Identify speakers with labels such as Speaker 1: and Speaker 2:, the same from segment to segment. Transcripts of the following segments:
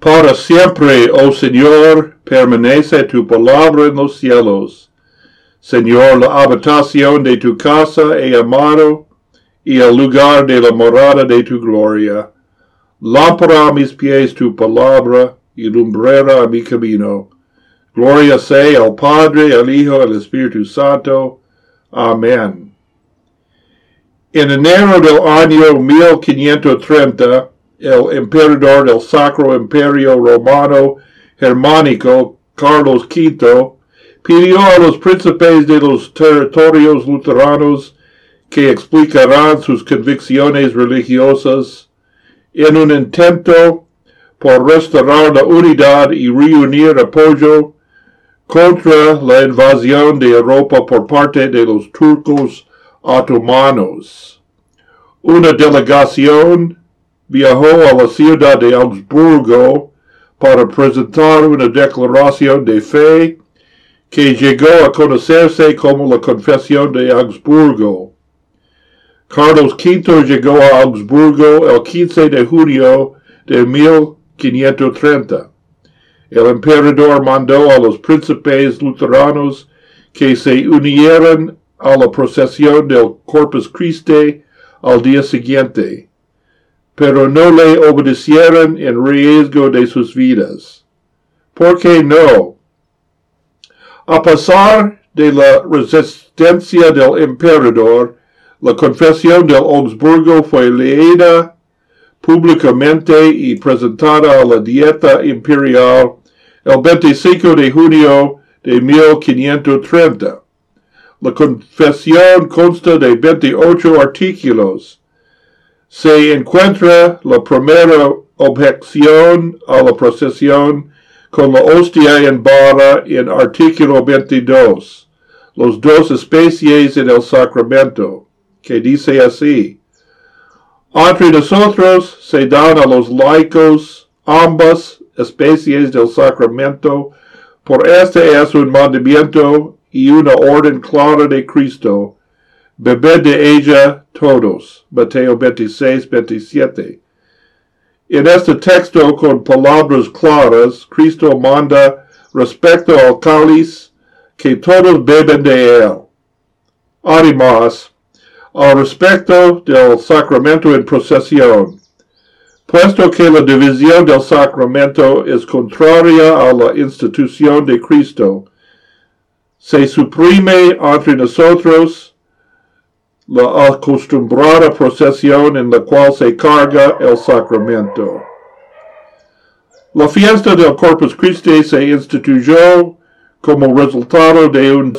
Speaker 1: Para siempre, oh Señor, permanece tu palabra en los cielos. Señor, la habitación de tu casa he amado y el lugar de la morada de tu gloria. Lámpara mis pies tu palabra y lumbrera mi camino. Gloria sea al Padre, al Hijo, al Espíritu Santo. Amén. En enero del año 1530, el emperador del Sacro Imperio Romano Germánico, Carlos V, pidió a los príncipes de los territorios luteranos que explicarán sus convicciones religiosas en un intento por restaurar la unidad y reunir apoyo contra la invasión de Europa por parte de los turcos otomanos. Una delegación viajó a la ciudad de Augsburgo para presentar una declaración de fe que llegó a conocerse como la Confesión de Augsburgo. Carlos V llegó a Augsburgo el 15 de junio de 1530. El emperador mandó a los príncipes luteranos que se unieran a la procesión del Corpus Christi al día siguiente, pero no le obedecieron en riesgo de sus vidas. ¿Por qué no? A pesar de la resistencia del emperador, la confesión del Augsburgo fue leída públicamente y presentada a la dieta imperial el 25 de junio de 1530. La confesión consta de 28 artículos. Se encuentra la primera objeción a la procesión con la hostia en barra en artículo 22, los dos especies en el sacramento, que dice así. Entre nosotros se dan a los laicos ambas especies del sacramento, por este es un mandamiento y una orden clara de Cristo. Bebed de ella todos. Mateo 26, 27. En este texto con palabras claras, Cristo manda respecto al cáliz que todos beben de él. Además, al respecto del sacramento en procesión, puesto que la división del sacramento es contraria a la institución de Cristo, se suprime entre nosotros la acostumbrada procesión en la cual se carga el sacramento. La fiesta del Corpus Christi se instituyó como resultado de un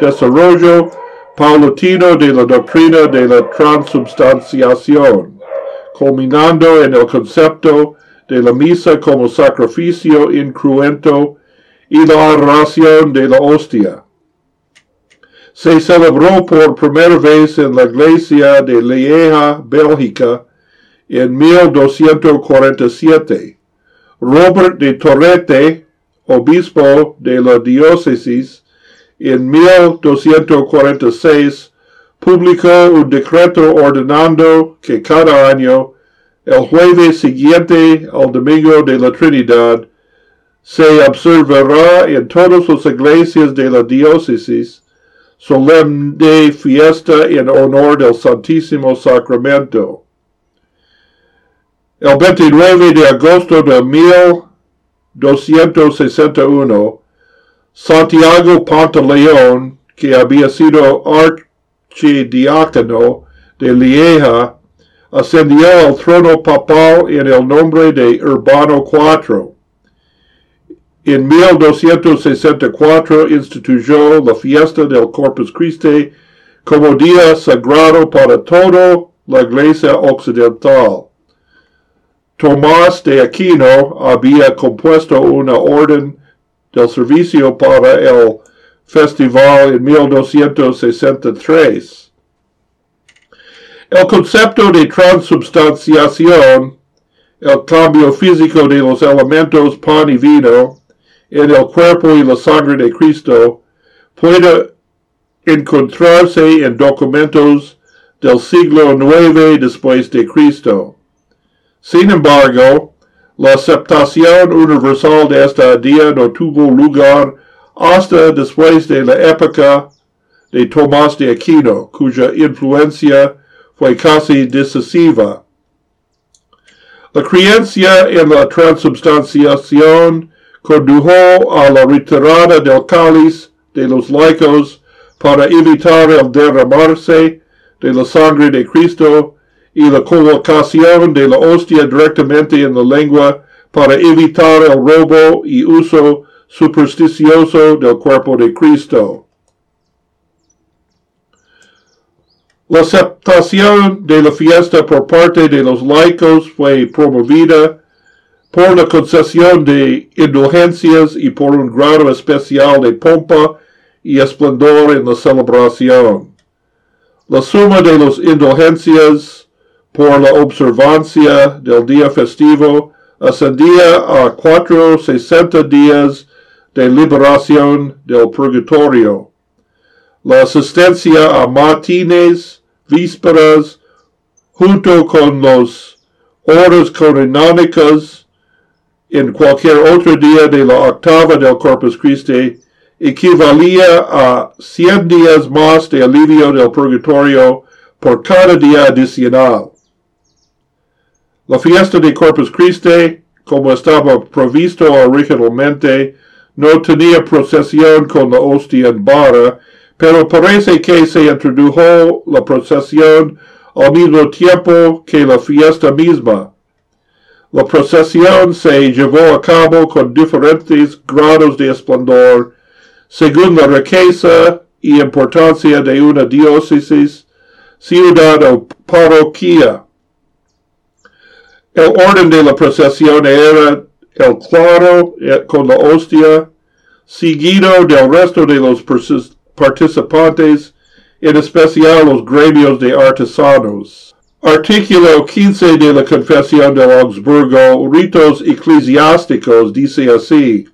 Speaker 1: desarrollo paulatino de la doctrina de la transubstanciación, culminando en el concepto de la misa como sacrificio incruento y la oración de la hostia se celebró por primera vez en la iglesia de Lieja, Bélgica, en 1247. Robert de Torrete, obispo de la diócesis, en 1246 publicó un decreto ordenando que cada año, el jueves siguiente al domingo de la Trinidad, se observará en todas las iglesias de la diócesis solemne fiesta en honor del Santísimo Sacramento. El 29 de agosto de 1261, Santiago Pantaleón, que había sido archidiácono de Lieja, ascendió al trono papal en el nombre de Urbano IV. En 1264 instituyó la fiesta del Corpus Christi como día sagrado para toda la Iglesia Occidental. Tomás de Aquino había compuesto una orden del servicio para el festival en 1263. El concepto de transubstanciación, el cambio físico de los elementos pan y vino, en el cuerpo y la sangre de Cristo puede encontrarse en documentos del siglo IX después de Cristo. Sin embargo, La aceptación universal de esta idea no tuvo lugar hasta después de la época de Tomás de Aquino, cuya influencia fue casi decisiva. La creencia en la transubstanciación condujo a la retirada del cáliz de los laicos para evitar el derramarse de la sangre de Cristo y la colocación de la hostia directamente en la lengua para evitar el robo y uso supersticioso del cuerpo de Cristo. La aceptación de la fiesta por parte de los laicos fue promovida por la concesión de indulgencias y por un grado especial de pompa y esplendor en la celebración. La suma de las indulgencias por la observancia del día festivo ascendía a cuatro sesenta días de liberación del purgatorio. La asistencia a matines, vísperas, junto con los horas canónicas en cualquier otro día de la octava del Corpus Christi, equivalía a 100 días más de alivio del purgatorio por cada día adicional. La fiesta de Corpus Christi, como estaba previsto originalmente, no tenía procesión con la hostia en barra, pero parece que se introdujo la procesión al mismo tiempo que la fiesta misma. La procesión se llevó a cabo con diferentes grados de esplendor, según la riqueza y importancia de una diócesis, ciudad o parroquia. El orden de la procesión era el claro eh, con la hostia, seguido del resto de los participantes, en especial los gremios de artesanos. Artículo 15 de la Confesión de Augsburgo, ritos eclesiásticos, dice así.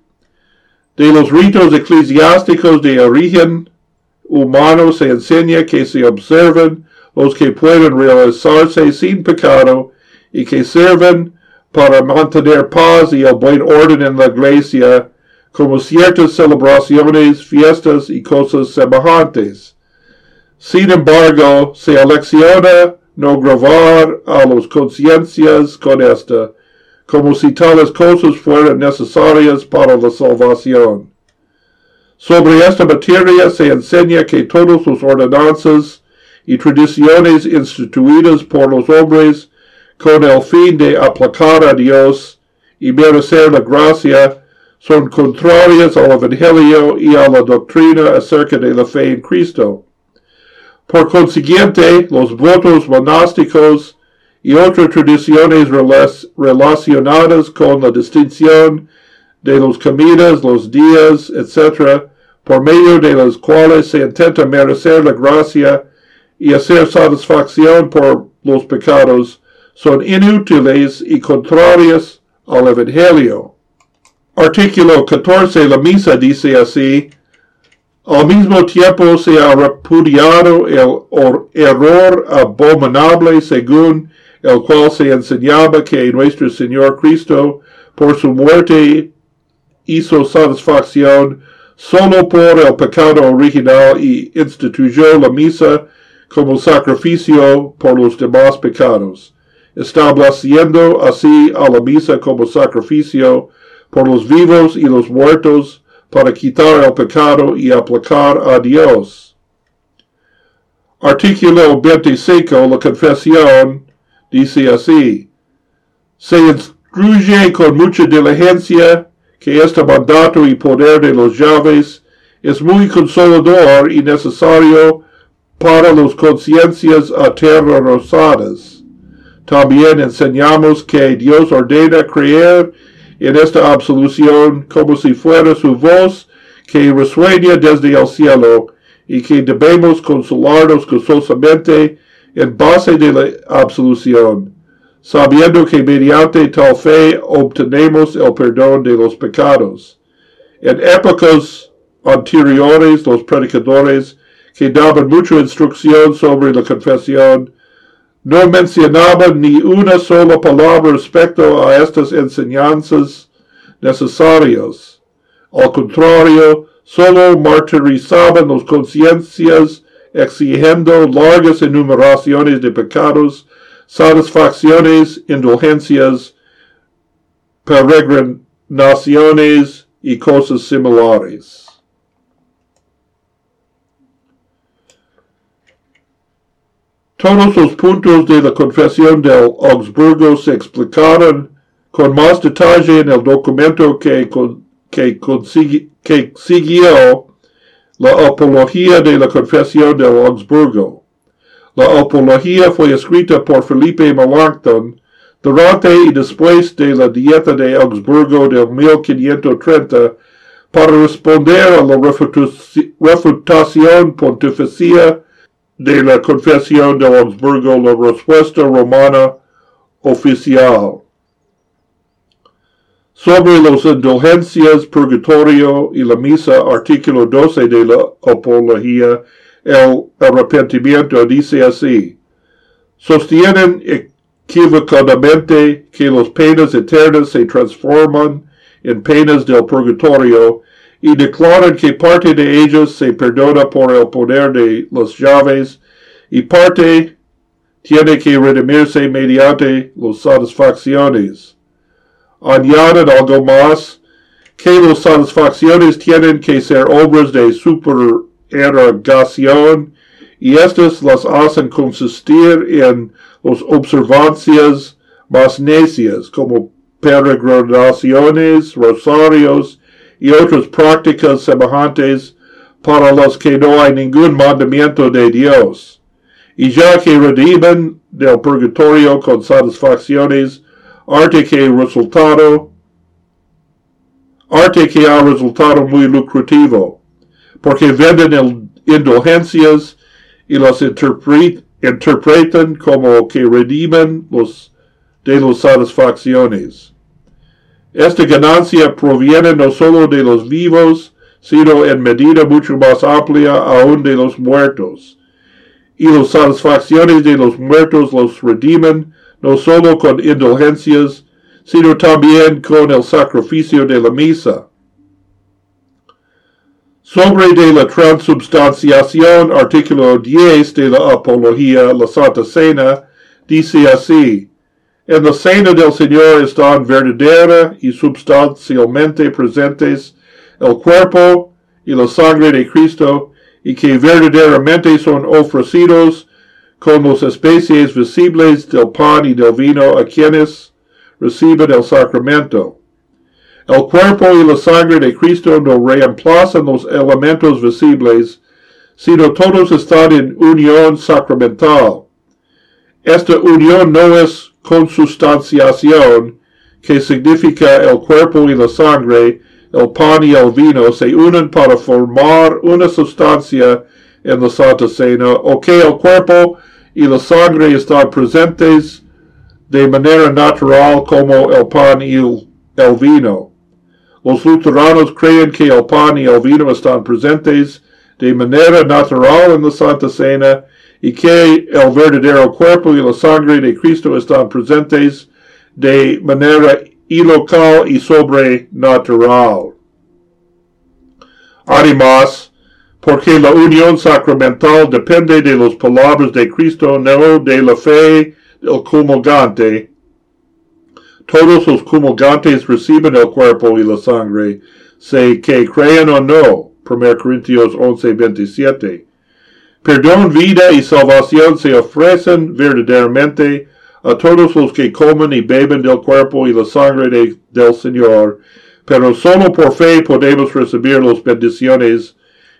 Speaker 1: De los ritos eclesiásticos de origen humano se enseña que se observan los que pueden realizarse sin pecado y que sirven para mantener paz y el buen orden en la iglesia, como ciertas celebraciones, fiestas y cosas semejantes. Sin embargo, se elecciona no grabar a las conciencias con esta, como si tales cosas fueran necesarias para la salvación. Sobre esta materia se enseña que todas las ordenanzas y tradiciones instituidas por los hombres con el fin de aplacar a Dios y merecer la gracia, son contrarias al Evangelio y a la doctrina acerca de la fe en Cristo. Por consiguiente, los votos monásticos y otras tradiciones relacionadas con la distinción de los caminos, los días, etc., por medio de los cuales se intenta merecer la gracia y hacer satisfacción por los pecados, son inútiles y contrarias al Evangelio. Artículo 14. La misa dice así, al mismo tiempo se ha repudiado el error abominable según el cual se enseñaba que nuestro Señor Cristo, por su muerte, hizo satisfacción solo por el pecado original y instituyó la misa como sacrificio por los demás pecados estableciendo así a la misa como sacrificio por los vivos y los muertos para quitar el pecado y aplacar a Dios. Artículo 25. La confesión dice así. Se instruye con mucha diligencia que este mandato y poder de los llaves es muy consolador y necesario para las conciencias aterrorizadas también enseñamos que Dios ordena creer en esta absolución como si fuera su voz que resuena desde el cielo y que debemos consolarnos gozosamente en base de la absolución, sabiendo que mediante tal fe obtenemos el perdón de los pecados. En épocas anteriores, los predicadores que daban mucha instrucción sobre la confesión no mencionaba ni una sola palabra respecto a estas enseñanzas necesarias. Al contrario, solo martirizaban las conciencias exigiendo largas enumeraciones de pecados, satisfacciones, indulgencias, peregrinaciones y cosas similares. Todos los puntos de la confesión del Augsburgo se explicaron con más detalle en el documento que, siguió la apología de la confesión del Augsburgo. La apología fue escrita por Felipe Melanchthon durante y después de la dieta de Augsburgo del 1530 para responder a la refutación pontificia de la confesión de Augsburgo, la respuesta romana oficial. Sobre las indulgencias, purgatorio y la misa, artículo 12 de la apología, el arrepentimiento dice así. Sostienen equivocadamente que las penas eternas se transforman en penas del purgatorio y declaran que parte de ellas se perdona por el poder de las llaves y parte tiene que redimirse mediante las satisfacciones. Añaden algo más, que las satisfacciones tienen que ser obras de supererogación y estas las hacen consistir en las observancias más necias como peregrinaciones, rosarios y otras prácticas semejantes para las que no hay ningún mandamiento de Dios. Y ya que redimen del purgatorio con satisfacciones, arte que resultado, arte que ha resultado muy lucrativo, porque venden indulgencias y las interpretan como que redimen los de las satisfacciones. Esta ganancia proviene no solo de los vivos, sino en medida mucho más amplia aún de los muertos. Y las satisfacciones de los muertos los redimen no solo con indulgencias, sino también con el sacrificio de la misa. Sobre de la transubstanciación, artículo 10 de la Apología, la Santa Cena, dice así, en la cena del Señor están verdadera y substancialmente presentes el cuerpo y la sangre de Cristo y que verdaderamente son ofrecidos como especies visibles del pan y del vino a quienes reciben el sacramento. El cuerpo y la sangre de Cristo no reemplazan los elementos visibles, sino todos están en unión sacramental. Esta unión no es consustanciación, que significa el cuerpo y la sangre, el pan y el vino, se unen para formar una sustancia en la Santa Cena, o que el cuerpo y la sangre están presentes de manera natural como el pan y el, vino. Los luteranos creen que el pan y el vino están presentes de manera natural en la Santa Cena y que el verdadero cuerpo y la sangre de Cristo están presentes de manera ilocal y sobrenatural. Además, porque la unión sacramental depende de las palabras de Cristo, no de la fe del comulgante. Todos los comulgantes reciben el cuerpo y la sangre, se que crean o no. 1 Corintios 11, 27. Perdón, vida y salvación se ofrecen verdaderamente a todos los que comen y beben del cuerpo y la sangre del Señor, pero solo por fe podemos recibir las bendiciones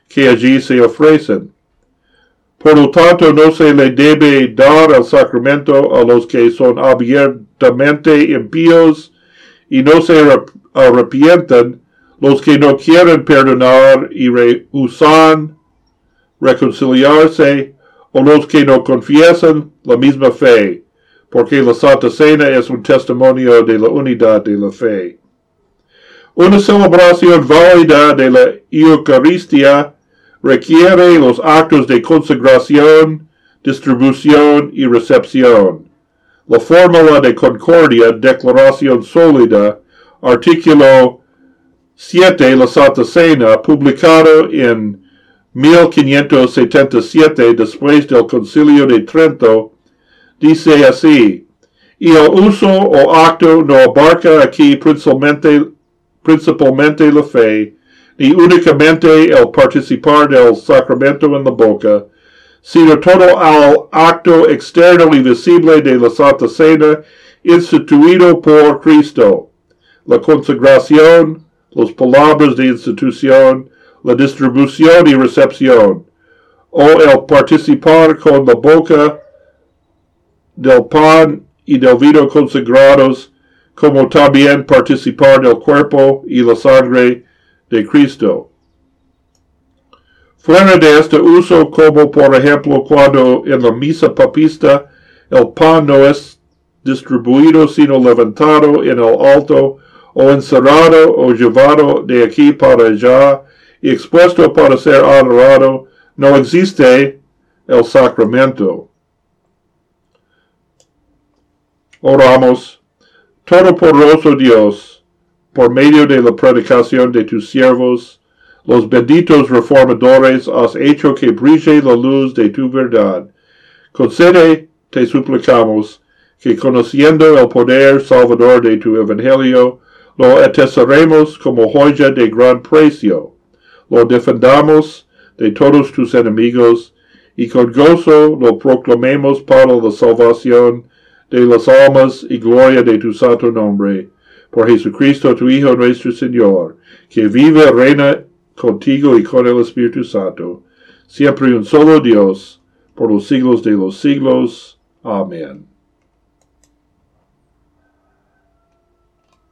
Speaker 1: que allí se ofrecen. Por lo tanto, no se le debe dar el sacramento a los que son abiertamente impíos y no se arrepienten, los que no quieren perdonar y rehusan reconciliarse o los que no confiesan la misma fe, porque la Santa Cena es un testimonio de la unidad de la fe. Una celebración válida de la Eucaristía requiere los actos de consagración, distribución y recepción. La fórmula de concordia, declaración sólida, artículo 7, la Santa Cena, publicado en 1577 después del Concilio de Trento, dice así, y el uso o acto no abarca aquí principalmente, principalmente la fe, ni únicamente el participar del sacramento en la boca, sino todo al acto externo y visible de la Santa Cena instituido por Cristo, la consagración, las palabras de institución, la distribución y recepción, o el participar con la boca del pan y del vino consagrados, como también participar del cuerpo y la sangre de Cristo. Fuera de este uso, como por ejemplo cuando en la misa papista el pan no es distribuido sino levantado en el alto o encerrado o llevado de aquí para allá y expuesto para ser adorado, no existe el sacramento. Oramos, Todopoderoso Dios, por medio de la predicación de tus siervos, los benditos reformadores, has hecho que brille la luz de tu verdad. Concede, te suplicamos, que conociendo el poder salvador de tu evangelio, lo atesoremos como joya de gran precio, lo defendamos de todos tus enemigos, y con gozo lo proclamemos para la salvación de las almas y gloria de tu santo nombre. Por Jesucristo, tu Hijo nuestro Señor, que vive, reina contigo y con el Espíritu Santo, siempre un solo Dios, por los siglos de los siglos. Amén.